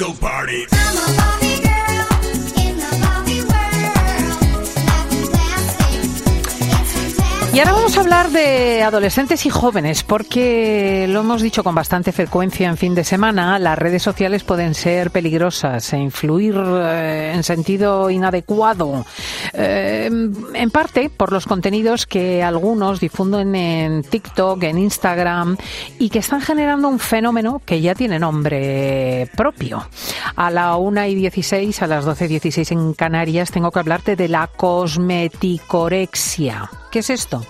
disco party. Y ahora vamos a hablar de adolescentes y jóvenes, porque lo hemos dicho con bastante frecuencia en fin de semana, las redes sociales pueden ser peligrosas e influir eh, en sentido inadecuado, eh, en parte por los contenidos que algunos difunden en TikTok, en Instagram, y que están generando un fenómeno que ya tiene nombre propio. A la 1 y 16, a las 12 y 16 en Canarias, tengo que hablarte de la cosmeticorexia. ¿Qué es esto?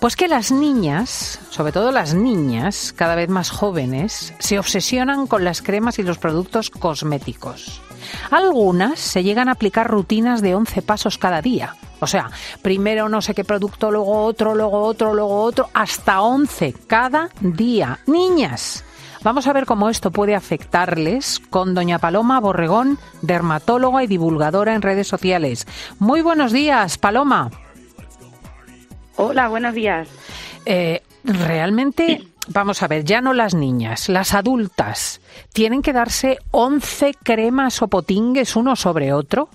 Pues que las niñas, sobre todo las niñas, cada vez más jóvenes, se obsesionan con las cremas y los productos cosméticos. Algunas se llegan a aplicar rutinas de 11 pasos cada día. O sea, primero no sé qué producto, luego otro, luego otro, luego otro, hasta 11 cada día. Niñas, vamos a ver cómo esto puede afectarles con doña Paloma Borregón, dermatóloga y divulgadora en redes sociales. Muy buenos días, Paloma. Hola, buenos días. Eh, realmente, vamos a ver, ya no las niñas, las adultas, ¿tienen que darse 11 cremas o potingues uno sobre otro?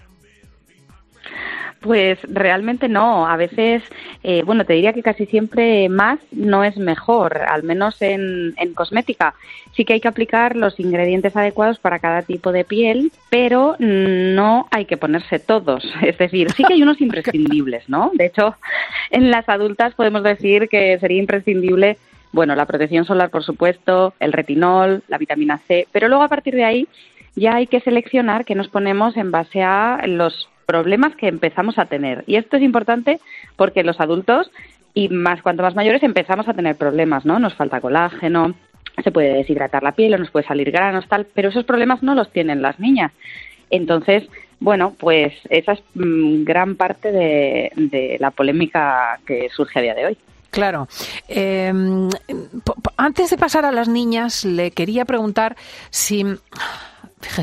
Pues realmente no. A veces, eh, bueno, te diría que casi siempre más no es mejor, al menos en, en cosmética. Sí que hay que aplicar los ingredientes adecuados para cada tipo de piel, pero no hay que ponerse todos. Es decir, sí que hay unos imprescindibles, ¿no? De hecho, en las adultas podemos decir que sería imprescindible bueno, la protección solar, por supuesto, el retinol, la vitamina C, pero luego a partir de ahí ya hay que seleccionar qué nos ponemos en base a los problemas que empezamos a tener. Y esto es importante porque los adultos y más cuanto más mayores empezamos a tener problemas, ¿no? Nos falta colágeno, se puede deshidratar la piel o nos puede salir granos, tal, pero esos problemas no los tienen las niñas. Entonces, bueno, pues esa es mm, gran parte de, de la polémica que surge a día de hoy. Claro. Po- antes de pasar a las niñas, le quería preguntar si.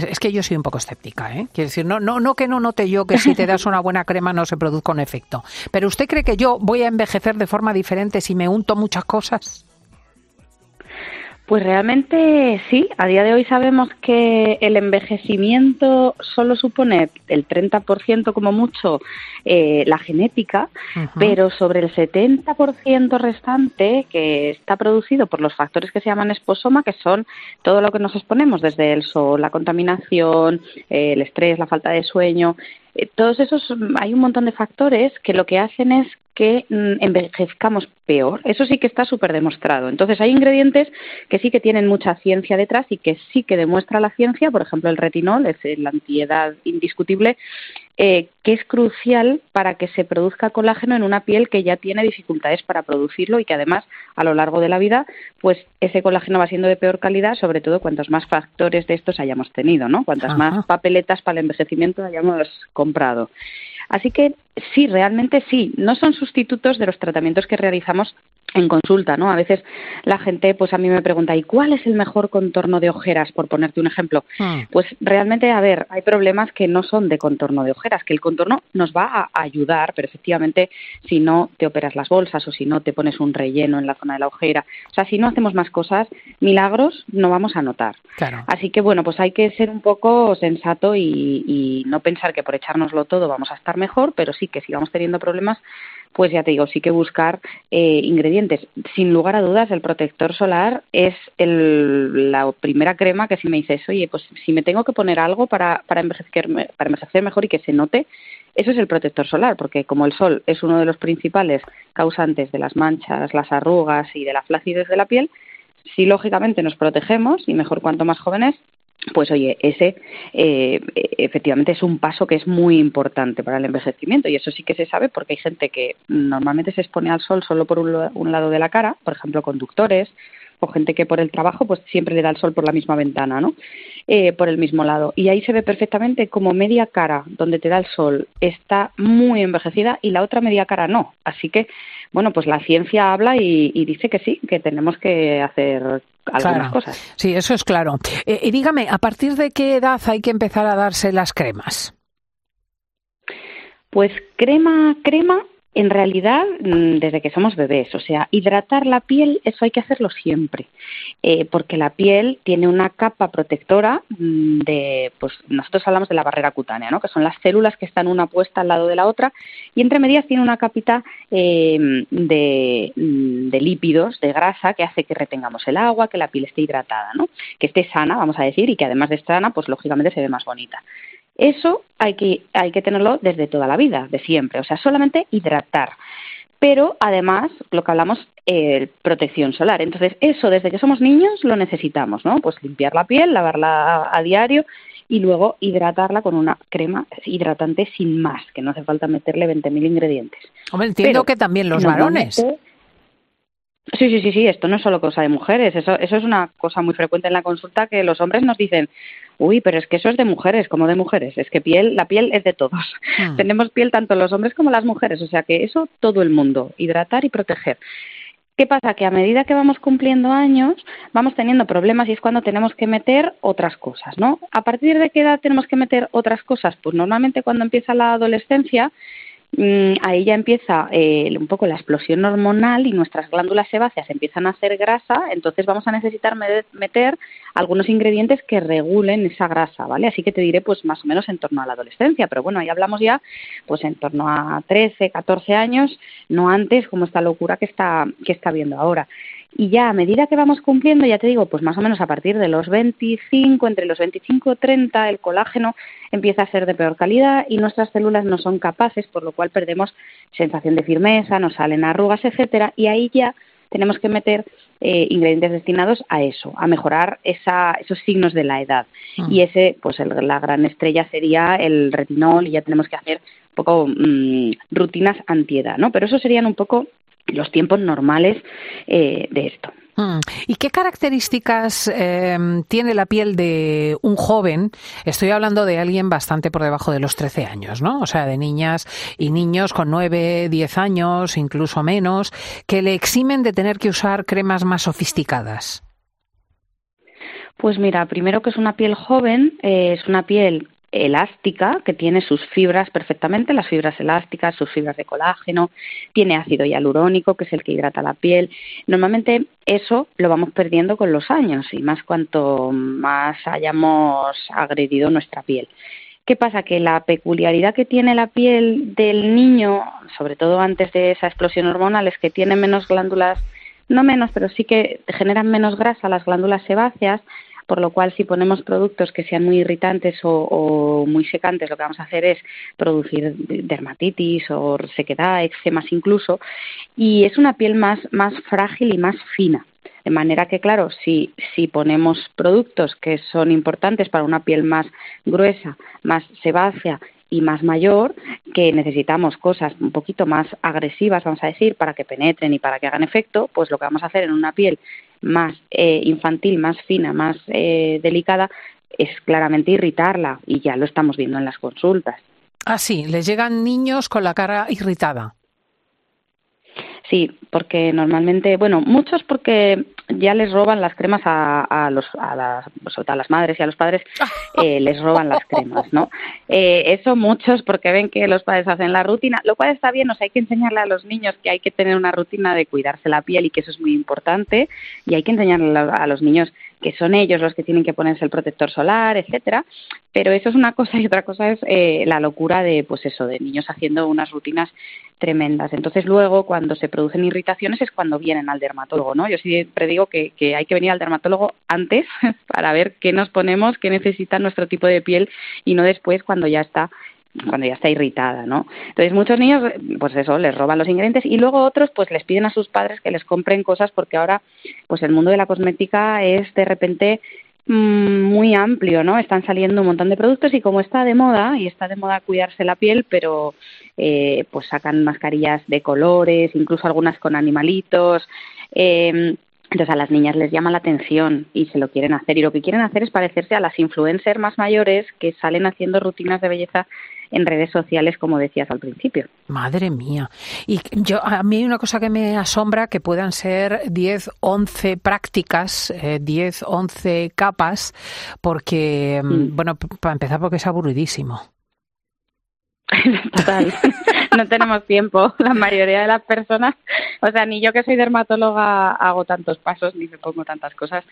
Es que yo soy un poco escéptica, ¿eh? Quiero decir, no, no, no que no note yo que si te das una buena crema no se produzca un efecto. Pero ¿usted cree que yo voy a envejecer de forma diferente si me unto muchas cosas? Pues realmente sí, a día de hoy sabemos que el envejecimiento solo supone el 30% como mucho eh, la genética, pero sobre el 70% restante que está producido por los factores que se llaman esposoma, que son todo lo que nos exponemos, desde el sol, la contaminación, eh, el estrés, la falta de sueño, eh, todos esos, hay un montón de factores que lo que hacen es que mm, envejezcamos peor. Eso sí que está súper demostrado. Entonces, hay ingredientes que sí que tienen mucha ciencia detrás y que sí que demuestra la ciencia, por ejemplo, el retinol, es la antiedad indiscutible, eh, que es crucial para que se produzca colágeno en una piel que ya tiene dificultades para producirlo y que además a lo largo de la vida pues ese colágeno va siendo de peor calidad, sobre todo cuantos más factores de estos hayamos tenido, ¿no? Cuantas Ajá. más papeletas para el envejecimiento hayamos comprado. Así que sí, realmente sí, no son sustitutos de los tratamientos que realizamos en consulta, ¿no? A veces la gente, pues a mí me pregunta, ¿y cuál es el mejor contorno de ojeras, por ponerte un ejemplo? Hmm. Pues realmente, a ver, hay problemas que no son de contorno de ojeras, que el contorno nos va a ayudar, pero efectivamente, si no te operas las bolsas o si no te pones un relleno en la zona de la ojera, o sea, si no hacemos más cosas, milagros no vamos a notar. Claro. Así que bueno, pues hay que ser un poco sensato y, y no pensar que por echárnoslo todo vamos a estar mejor, pero sí que si vamos teniendo problemas, pues ya te digo, sí que buscar eh, ingredientes. Sin lugar a dudas, el protector solar es el- la primera crema que si me dices, oye, pues si me tengo que poner algo para, para, envejecer, para envejecer mejor y que se note, eso es el protector solar, porque como el sol es uno de los principales causantes de las manchas, las arrugas y de la flacidez de la piel, si lógicamente nos protegemos, y mejor cuanto más jóvenes, pues oye, ese eh, efectivamente es un paso que es muy importante para el envejecimiento. Y eso sí que se sabe porque hay gente que normalmente se expone al sol solo por un, un lado de la cara, por ejemplo conductores o gente que por el trabajo pues siempre le da el sol por la misma ventana, ¿no? Eh, por el mismo lado y ahí se ve perfectamente como media cara donde te da el sol está muy envejecida y la otra media cara no, así que bueno pues la ciencia habla y, y dice que sí que tenemos que hacer algunas Claro. cosas. Sí, eso es claro. Eh, y dígame, ¿a partir de qué edad hay que empezar a darse las cremas? Pues crema, crema, En realidad, mm, desde que somos bebés, o sea, hidratar la piel, eso hay que hacerlo siempre, eh, porque la piel tiene una capa protectora mm, de, pues nosotros hablamos de la barrera cutánea, ¿no? Que son las células que están una puesta al lado de la otra y entre medias tiene una capita eh, de, mm, de lípidos, de grasa, que hace que retengamos el agua, que la piel esté hidratada, ¿no? Que esté sana, vamos a decir, y que además de sana, pues lógicamente se ve más bonita. Eso hay que, hay que tenerlo desde toda la vida, de siempre, o sea, solamente hidratar. Pero además, lo que hablamos, eh, protección solar. Entonces, eso desde que somos niños lo necesitamos, ¿no? Pues limpiar la piel, lavarla a diario y luego hidratarla con una crema hidratante sin más, que no hace falta meterle 20.000 ingredientes. Hombre, entiendo Pero que también los normalmente- varones. Sí, sí, sí, sí, esto no es solo cosa de mujeres, eso, eso es una cosa muy frecuente en la consulta que los hombres nos dicen, uy, pero es que eso es de mujeres, como de mujeres, es que piel, la piel es de todos. Hmm. Tenemos piel tanto los hombres como las mujeres, o sea que eso todo el mundo, hidratar y proteger. ¿Qué pasa? Que a medida que vamos cumpliendo años, vamos teniendo problemas y es cuando tenemos que meter otras cosas, ¿no? ¿A partir de qué edad tenemos que meter otras cosas? Pues normalmente cuando empieza la adolescencia, ahí ya empieza eh, un poco la explosión hormonal y nuestras glándulas sebáceas empiezan a hacer grasa, entonces vamos a necesitar me- meter algunos ingredientes que regulen esa grasa, ¿vale? Así que te diré pues más o menos en torno a la adolescencia, pero bueno, ahí hablamos ya pues en torno a 13, 14 años, no antes como esta locura que está que está viendo ahora. Y ya a medida que vamos cumpliendo, ya te digo, pues más o menos a partir de los 25, entre los 25 y 30, el colágeno empieza a ser de peor calidad y nuestras células no son capaces, por lo cual perdemos sensación de firmeza, nos salen arrugas, etcétera, y ahí ya tenemos que meter eh, ingredientes destinados a eso, a mejorar esa, esos signos de la edad. Mm. Y ese, pues el- la gran estrella sería el retinol y ya tenemos que hacer un poco mm, rutinas antiedad, ¿no? Pero eso serían un poco los tiempos normales eh, de esto. Mm. ¿Y qué características eh, tiene la piel de un joven? Estoy hablando de alguien bastante por debajo de los 13 años, ¿no? O sea, de niñas y niños con 9, 10 años, incluso menos, que le eximen de tener que usar cremas más sofisticadas. Pues mira, primero que es una piel joven, eh, es una piel elástica que tiene sus fibras perfectamente, las fibras elásticas, sus fibras de colágeno, tiene ácido hialurónico que es el que hidrata la piel. Normalmente eso lo vamos perdiendo con los años y más cuanto más hayamos agredido nuestra piel. ¿Qué pasa? Que la peculiaridad que tiene la piel del niño, sobre todo antes de esa explosión hormonal, es que tiene menos glándulas, no menos, pero sí que generan menos grasa las glándulas sebáceas, por lo cual si ponemos productos que sean muy irritantes o, o muy secantes, lo que vamos a hacer es producir dermatitis o sequedad, eczemas incluso, y es una piel más, más frágil y más fina. De manera que, claro, si, si ponemos productos que son importantes para una piel más gruesa, más sebácea y más mayor, que necesitamos cosas un poquito más agresivas, vamos a decir, para que penetren y para que hagan efecto, pues lo que vamos a hacer en una piel más eh, infantil, más fina, más eh, delicada, es claramente irritarla y ya lo estamos viendo en las consultas. Ah, sí, les llegan niños con la cara irritada. Sí, porque normalmente, bueno, muchos porque ya les roban las cremas a, a los, a las, sobre todo a las madres y a los padres, eh, les roban las cremas, ¿no? Eh, eso muchos porque ven que los padres hacen la rutina, lo cual está bien, o sea, hay que enseñarle a los niños que hay que tener una rutina de cuidarse la piel y que eso es muy importante, y hay que enseñarle a a los niños que son ellos los que tienen que ponerse el protector solar, etcétera, pero eso es una cosa y otra cosa es eh, la locura de, pues eso, de niños haciendo unas rutinas tremendas. Entonces luego cuando se producen irritaciones es cuando vienen al dermatólogo, ¿no? Yo siempre digo que, que hay que venir al dermatólogo antes para ver qué nos ponemos, qué necesita nuestro tipo de piel y no después cuando ya está cuando ya está irritada, ¿no? Entonces muchos niños, pues eso, les roban los ingredientes y luego otros, pues les piden a sus padres que les compren cosas porque ahora, pues el mundo de la cosmética es de repente mm, muy amplio, ¿no? Están saliendo un montón de productos y como está de moda y está de moda cuidarse la piel, pero eh, pues sacan mascarillas de colores, incluso algunas con animalitos. Eh, entonces a las niñas les llama la atención y se lo quieren hacer y lo que quieren hacer es parecerse a las influencers más mayores que salen haciendo rutinas de belleza en redes sociales, como decías al principio. Madre mía. Y yo a mí hay una cosa que me asombra que puedan ser 10, 11 prácticas, eh, 10, 11 capas, porque, mm, bueno, para empezar, porque es aburridísimo. Total, no tenemos tiempo. La mayoría de las personas, o sea, ni yo que soy dermatóloga hago tantos pasos ni me pongo tantas cosas.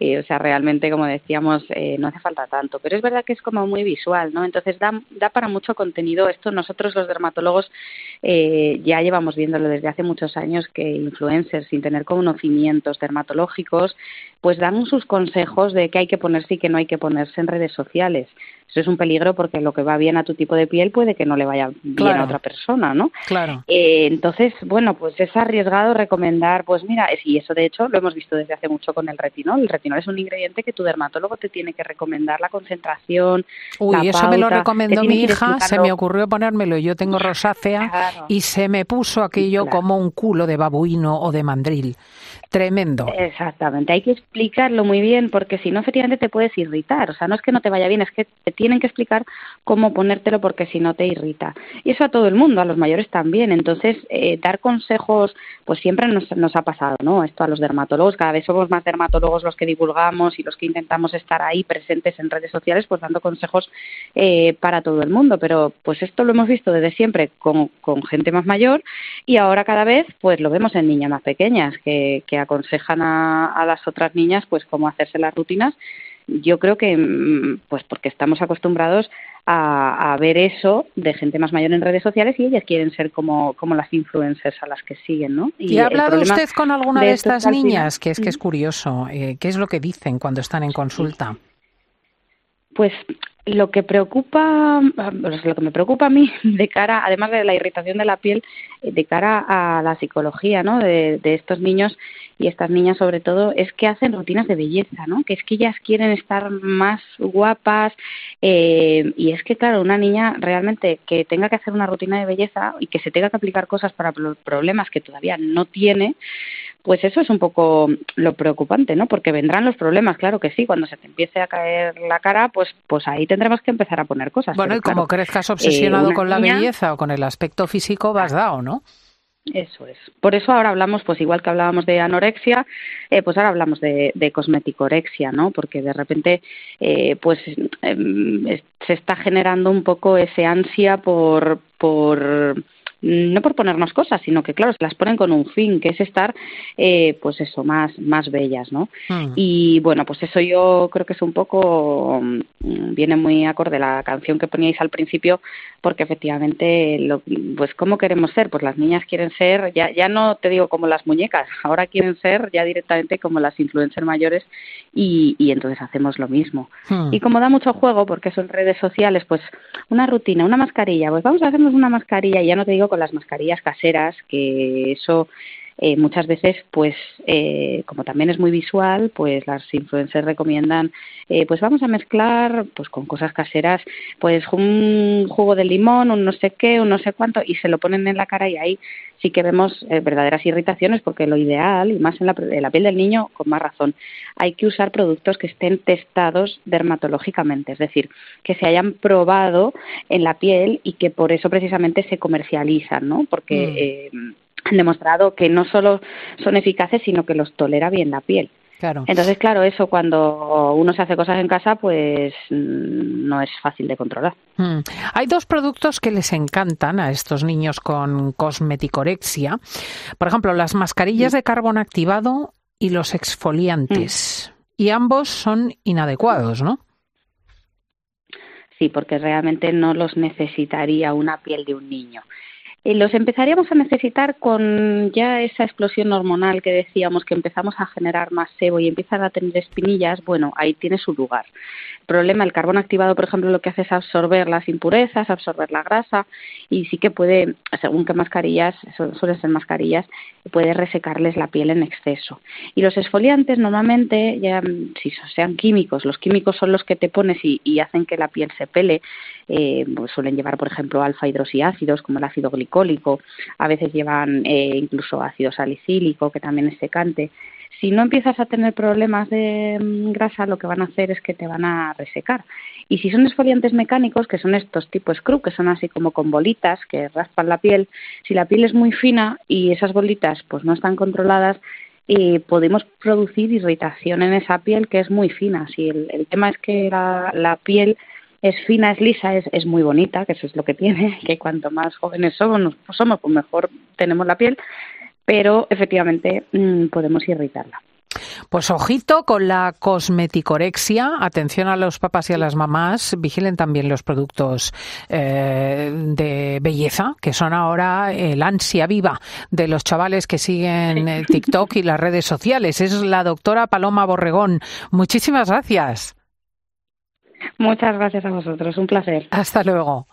Eh, o sea, realmente, como decíamos, eh, no hace falta tanto. Pero es verdad que es como muy visual, ¿no? Entonces da, da para mucho contenido. Esto nosotros los dermatólogos eh, ya llevamos viéndolo desde hace muchos años que influencers sin tener conocimientos dermatológicos pues dan sus consejos de qué hay que ponerse y qué no hay que ponerse en redes sociales. Eso es un peligro porque lo que va bien a tu tipo de piel puede que no le vaya bien Claro. a otra persona, ¿no? Claro. Eh, entonces, bueno, pues es arriesgado recomendar, pues mira, y eso de hecho lo hemos visto desde hace mucho con el retinol. El retinol es un ingrediente que tu dermatólogo te tiene que recomendar la concentración. Uy, la eso me lo recomendó mi hija, se me ocurrió ponérmelo y yo tengo rosácea Claro. y se me puso aquello Claro. como un culo de babuino o de mandril. Tremendo. Exactamente, hay que explicarlo muy bien porque si no, efectivamente te puedes irritar. O sea, no es que no te vaya bien, es que te tienen que explicar cómo ponértelo porque si no te irrita. Y eso a todo el mundo, a los mayores también. Entonces, eh, dar consejos, pues siempre nos, nos ha pasado, ¿no? Esto a los dermatólogos, cada vez somos más dermatólogos los que divulgamos y los que intentamos estar ahí presentes en redes sociales, pues dando consejos eh, para todo el mundo. Pero pues esto lo hemos visto desde siempre con, con gente más mayor y ahora cada vez pues lo vemos en niñas más pequeñas que, que aconsejan a, a las otras niñas pues cómo hacerse las rutinas. Yo creo que mm, pues porque estamos acostumbrados a, a ver eso de gente más mayor en redes sociales y ellas quieren ser como, como las influencers a las que siguen, ¿no? ¿Y ha hablado usted con alguna de, estas niñas? Que es que es curioso. eh, ¿Qué es lo que dicen cuando están en consulta? Pues lo que preocupa, pues lo que me preocupa a mí de cara, además de la irritación de la piel, eh, de cara a la psicología, ¿no? De, de estos niños y estas niñas sobre todo, es que hacen rutinas de belleza, ¿no? Que es que ellas quieren estar más guapas eh, y es que claro, una niña realmente que tenga que hacer una rutina de belleza y que se tenga que aplicar cosas para problemas que todavía no tiene, pues eso es un poco lo preocupante, ¿no? Porque vendrán los problemas, claro que sí, cuando se te empiece a caer la cara, pues pues ahí tendremos que empezar a poner cosas. Bueno, Pero y como claro, crezcas obsesionado una con la niña- belleza o con el aspecto físico, vas dado, ¿no? Eso es. Por eso ahora hablamos, pues igual que hablábamos de anorexia, eh, pues ahora hablamos de, de cosmeticorexia, ¿no? Porque de repente, eh, pues em, se está generando un poco ese ansia por, por no por ponernos cosas, sino que claro, se las ponen con un fin, que es estar, eh, pues eso, más, más bellas, ¿no? Mm. Y bueno, pues eso yo creo que es un poco, mm, viene muy acorde la canción que poníais al principio, porque efectivamente, lo, pues ¿cómo queremos ser? Pues las niñas quieren ser, ya, ya no te digo como las muñecas, ahora quieren ser ya directamente como las influencers mayores y, y entonces hacemos lo mismo. Mm. Y como da mucho juego, porque son redes sociales, pues una rutina, una mascarilla, pues vamos a hacernos una mascarilla, y ya no te digo con las mascarillas caseras, que eso eh, muchas veces, pues eh, como también es muy visual, pues las influencers recomiendan, eh, pues vamos a mezclar, pues con cosas caseras, pues un jugo de limón, un no sé qué, un no sé cuánto, y se lo ponen en la cara y ahí sí que vemos eh, verdaderas irritaciones, porque lo ideal, y más en la, en la piel del niño, con más razón, hay que usar productos que estén testados dermatológicamente, es decir, que se hayan probado en la piel y que por eso precisamente se comercializan, ¿no? Porque eh, han demostrado que no solo son eficaces, sino que los tolera bien la piel. Claro. Entonces, claro, eso cuando uno se hace cosas en casa, pues mm, no es fácil de controlar. Mm. Hay dos productos que les encantan a estos niños con cosmeticorexia. Por ejemplo, las mascarillas de carbón activado y los exfoliantes. Y ambos son inadecuados, ¿no? Sí, porque realmente no los necesitaría una piel de un niño. Los empezaríamos a necesitar con ya esa explosión hormonal que decíamos que empezamos a generar más sebo y empiezan a tener espinillas, bueno, ahí tiene su lugar. El problema, el carbón activado, por ejemplo, lo que hace es absorber las impurezas, absorber la grasa y sí que puede, según qué mascarillas, su- suelen ser mascarillas, puede resecarles la piel en exceso. Y los exfoliantes normalmente, ya si sean químicos, los químicos son los que te pones y, hacen que la piel se pele, eh, pues suelen llevar, por ejemplo, alfa hidroxiácidos como el ácido glicólico, a veces llevan eh, incluso ácido salicílico, que también es secante. Si no empiezas a tener problemas de mm, grasa, lo que van a hacer es que te van a resecar. Y si son exfoliantes mecánicos, que son estos tipo scrub, que son así como con bolitas que raspan la piel, si la piel es muy fina y esas bolitas pues no están controladas, eh, podemos producir irritación en esa piel que es muy fina. Si el, el tema es que la piel es fina, es lisa, es, es muy bonita, que eso es lo que tiene, que cuanto más jóvenes somos, somos pues mejor tenemos la piel, pero efectivamente mm, podemos irritarla. Pues ojito con la cosmeticorexia. Atención a los papás y a las mamás. Vigilen también los productos eh, de belleza, que son ahora el ansia viva de los chavales que siguen eh, TikTok y las redes sociales. Es la doctora Paloma Borregón. Muchísimas gracias. Muchas gracias a vosotros, un placer. Hasta luego.